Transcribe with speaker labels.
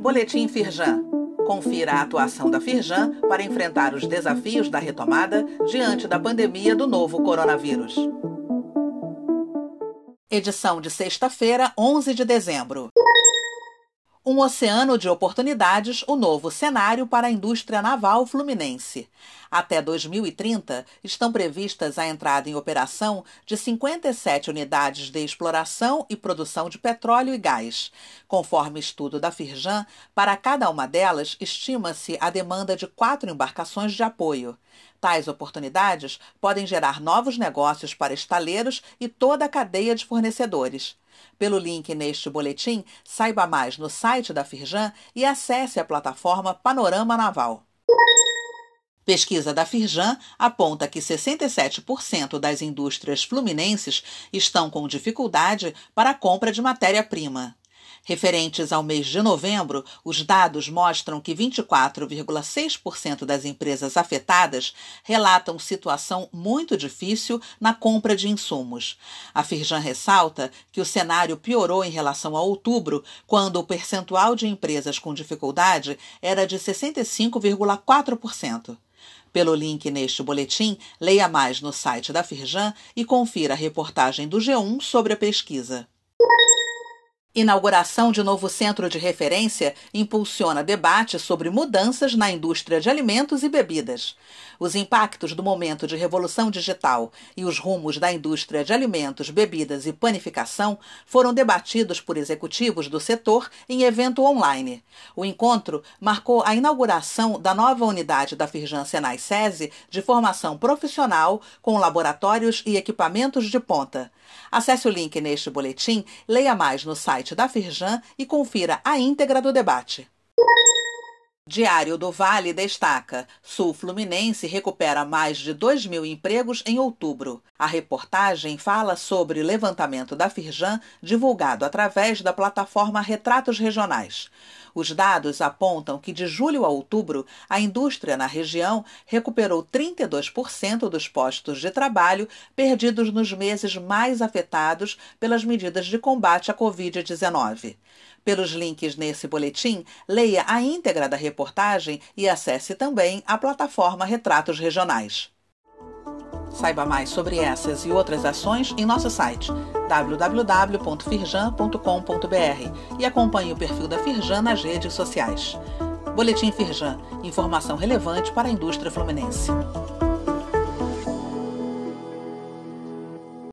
Speaker 1: Boletim Firjan. Confira a atuação da Firjan para enfrentar os desafios da retomada diante da pandemia do novo coronavírus. Edição de sexta-feira, 11 de dezembro. Um oceano de oportunidades, o novo cenário para a indústria naval fluminense. Até 2030, estão previstas a entrada em operação de 57 unidades de exploração e produção de petróleo e gás. Conforme estudo da Firjan, para cada uma delas, estima-se a demanda de quatro embarcações de apoio. Tais oportunidades podem gerar novos negócios para estaleiros e toda a cadeia de fornecedores. Pelo link neste boletim, saiba mais no site da Firjan e acesse a plataforma Panorama Naval. Pesquisa da Firjan aponta que 67% das indústrias fluminenses estão com dificuldade para a compra de matéria-prima. Referentes ao mês de novembro, os dados mostram que 24,6% das empresas afetadas relatam situação muito difícil na compra de insumos. A Firjan ressalta que o cenário piorou em relação a outubro, quando o percentual de empresas com dificuldade era de 65,4%. Pelo link neste boletim, leia mais no site da Firjan e confira a reportagem do G1 sobre a pesquisa. Inauguração de novo centro de referência impulsiona debate sobre mudanças na indústria de alimentos e bebidas. Os impactos do momento de revolução digital e os rumos da indústria de alimentos, bebidas e panificação foram debatidos por executivos do setor em evento online. O encontro marcou a inauguração da nova unidade da Firjan Senai SESI de formação profissional com laboratórios e equipamentos de ponta. Acesse o link neste boletim, leia mais no site da Firjan e confira a íntegra do debate. Diário do Vale destaca: Sul Fluminense recupera mais de 2 mil empregos em outubro. A reportagem fala sobre levantamento da Firjan divulgado através da plataforma Retratos Regionais. Os dados apontam que de julho a outubro, a indústria na região recuperou 32% dos postos de trabalho perdidos nos meses mais afetados pelas medidas de combate à Covid-19. Pelos links nesse boletim, leia a íntegra da reportagem e acesse também a plataforma Retratos Regionais. Saiba mais sobre essas e outras ações em nosso site www.firjan.com.br e acompanhe o perfil da Firjan nas redes sociais. Boletim Firjan, informação relevante para a indústria fluminense.